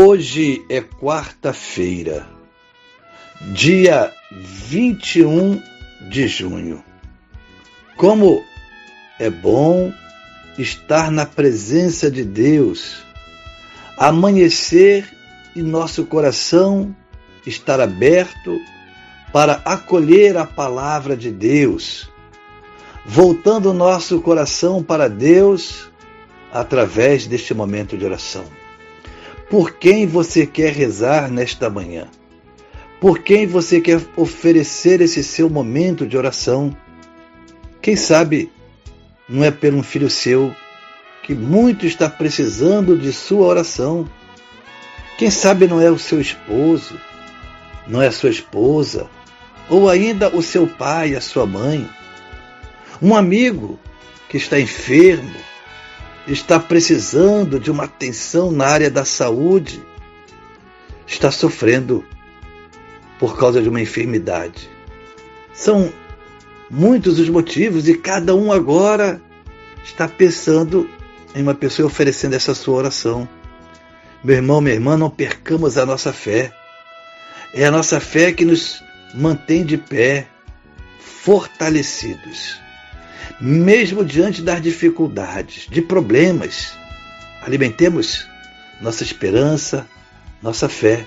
Hoje é quarta-feira, dia 21 de junho. Como é bom estar na presença de Deus, amanhecer e nosso coração estar aberto para acolher a palavra de Deus, voltando o nosso coração para Deus através deste momento de oração. Por quem você quer rezar nesta manhã? Por quem você quer oferecer esse seu momento de oração? Quem sabe não é pelo um filho seu que muito está precisando de sua oração? Quem sabe não é o seu esposo, não é a sua esposa, ou ainda o seu pai, a sua mãe? Um amigo que está enfermo, está precisando de uma atenção na área da saúde, está sofrendo por causa de uma enfermidade. São muitos os motivos e cada um agora está pensando em uma pessoa oferecendo essa sua oração. Meu irmão, minha irmã, não percamos a nossa fé. É a nossa fé que nos mantém de pé, fortalecidos mesmo diante das dificuldades, de problemas. Alimentemos nossa esperança, nossa fé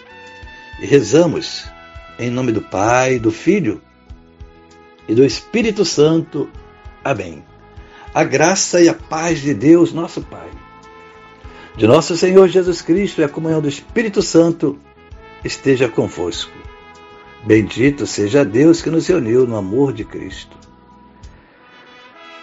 e rezamos em nome do Pai, do Filho e do Espírito Santo. Amém. A graça e a paz de Deus, nosso Pai, de nosso Senhor Jesus Cristo e a comunhão do Espírito Santo esteja convosco. Bendito seja Deus que nos uniu no amor de Cristo.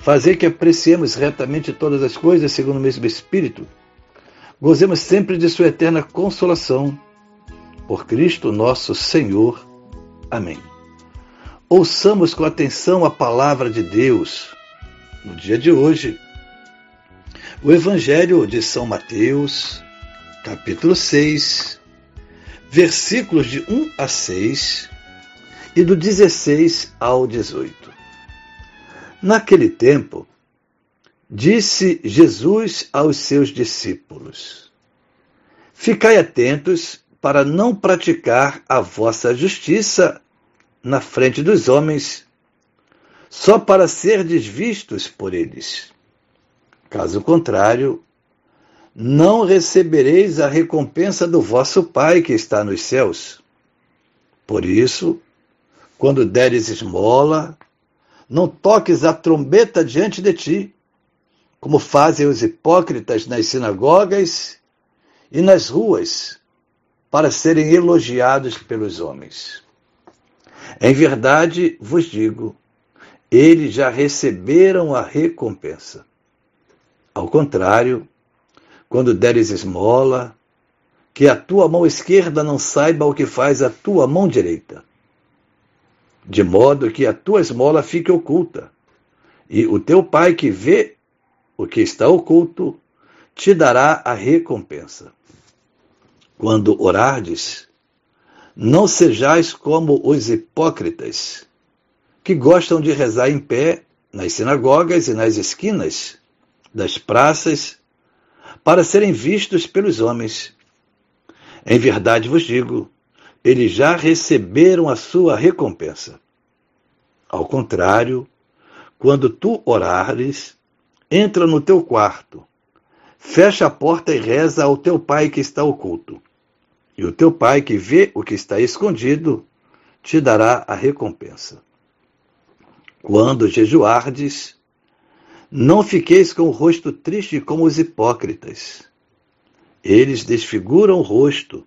fazer que apreciemos retamente todas as coisas segundo o mesmo Espírito, gozemos sempre de Sua eterna consolação. Por Cristo nosso Senhor. Amém. Ouçamos com atenção a palavra de Deus. No dia de hoje, o Evangelho de São Mateus, capítulo 6, versículos de 1 a 6 e do 16 ao 18. Naquele tempo, disse Jesus aos seus discípulos: Ficai atentos para não praticar a vossa justiça na frente dos homens, só para ser desvistos por eles. Caso contrário, não recebereis a recompensa do vosso Pai que está nos céus. Por isso, quando deres esmola, não toques a trombeta diante de ti, como fazem os hipócritas nas sinagogas e nas ruas, para serem elogiados pelos homens. Em verdade vos digo, eles já receberam a recompensa. Ao contrário, quando deres esmola, que a tua mão esquerda não saiba o que faz a tua mão direita de modo que a tua esmola fique oculta, e o teu pai que vê o que está oculto te dará a recompensa. Quando orardes, não sejais como os hipócritas, que gostam de rezar em pé nas sinagogas e nas esquinas das praças, para serem vistos pelos homens. Em verdade vos digo, eles já receberam a sua recompensa. Ao contrário, quando tu orares, entra no teu quarto, fecha a porta e reza ao teu pai que está oculto. E o teu pai que vê o que está escondido te dará a recompensa. Quando jejuardes, não fiqueis com o rosto triste como os hipócritas. Eles desfiguram o rosto,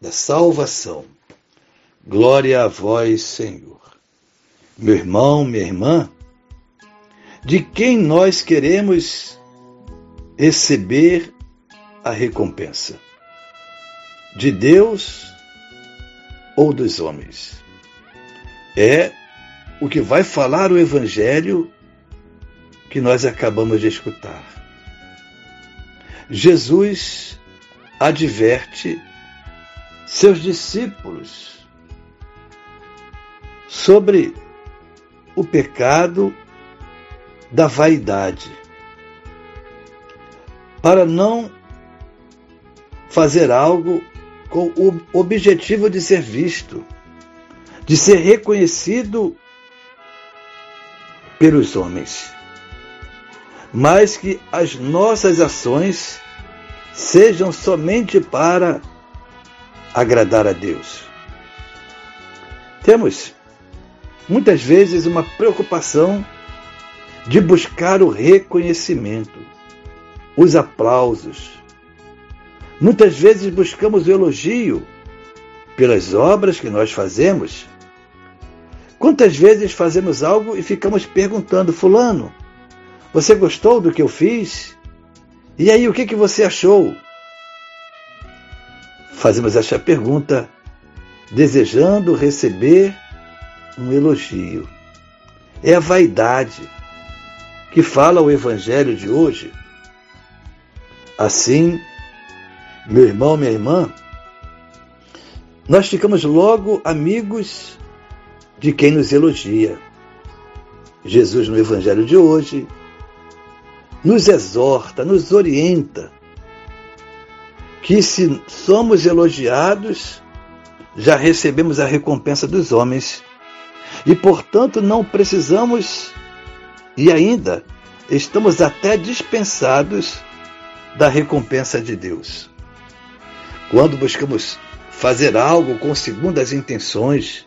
da salvação. Glória a vós, Senhor. Meu irmão, minha irmã, de quem nós queremos receber a recompensa? De Deus ou dos homens? É o que vai falar o Evangelho que nós acabamos de escutar. Jesus adverte seus discípulos sobre o pecado da vaidade, para não fazer algo com o objetivo de ser visto, de ser reconhecido pelos homens, mas que as nossas ações sejam somente para agradar a Deus. Temos muitas vezes uma preocupação de buscar o reconhecimento, os aplausos. Muitas vezes buscamos o elogio pelas obras que nós fazemos. Quantas vezes fazemos algo e ficamos perguntando, Fulano, você gostou do que eu fiz? E aí, o que, que você achou? Fazemos essa pergunta desejando receber um elogio. É a vaidade que fala o Evangelho de hoje. Assim, meu irmão, minha irmã, nós ficamos logo amigos de quem nos elogia. Jesus, no Evangelho de hoje, nos exorta, nos orienta que se somos elogiados, já recebemos a recompensa dos homens e, portanto, não precisamos e ainda estamos até dispensados da recompensa de Deus. Quando buscamos fazer algo com segundas intenções,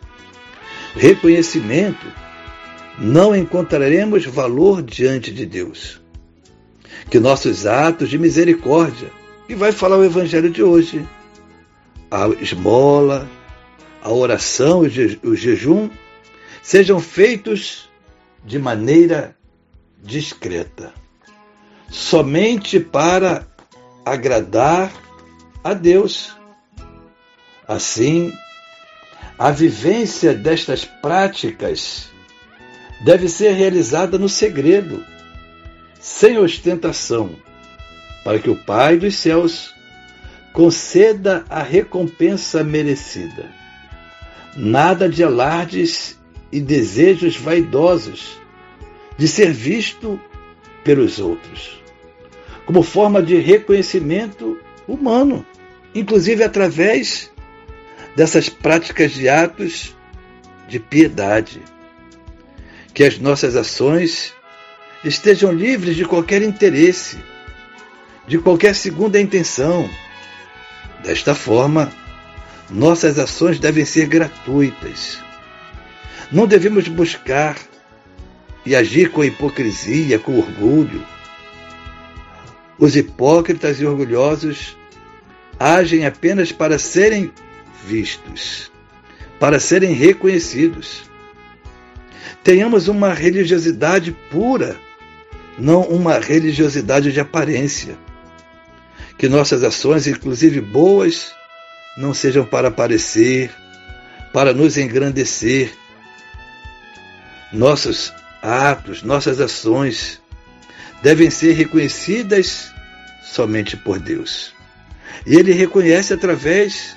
reconhecimento, não encontraremos valor diante de Deus. Que nossos atos de misericórdia, que vai falar o Evangelho de hoje, a esmola, a oração e o jejum, sejam feitos de maneira discreta, somente para agradar a Deus. Assim, a vivência destas práticas deve ser realizada no segredo, sem ostentação, para que o Pai dos céus conceda a recompensa merecida. Nada de alardes e desejos vaidosos de ser visto pelos outros, como forma de reconhecimento humano, inclusive através dessas práticas de atos de piedade. Que as nossas ações estejam livres de qualquer interesse, de qualquer segunda intenção. Desta forma, nossas ações devem ser gratuitas. Não devemos buscar e agir com hipocrisia, com orgulho. Os hipócritas e orgulhosos agem apenas para serem vistos, para serem reconhecidos. Tenhamos uma religiosidade pura, não uma religiosidade de aparência. Que nossas ações, inclusive boas, não sejam para aparecer, para nos engrandecer. Nossos atos, nossas ações devem ser reconhecidas somente por Deus. E Ele reconhece através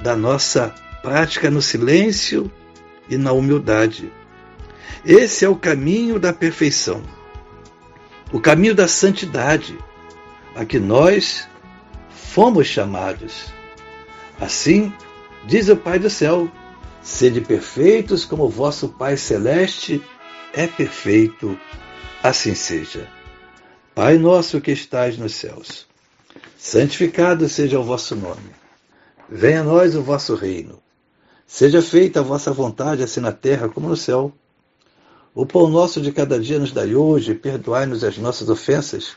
da nossa prática no silêncio e na humildade. Esse é o caminho da perfeição, o caminho da santidade, a que nós fomos chamados. Assim, diz o Pai do céu: sede perfeitos como vosso Pai celeste é perfeito, assim seja. Pai nosso que estais nos céus, santificado seja o vosso nome. Venha a nós o vosso reino. Seja feita a vossa vontade, assim na terra como no céu. O pão nosso de cada dia nos dai hoje, perdoai-nos as nossas ofensas,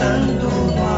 单独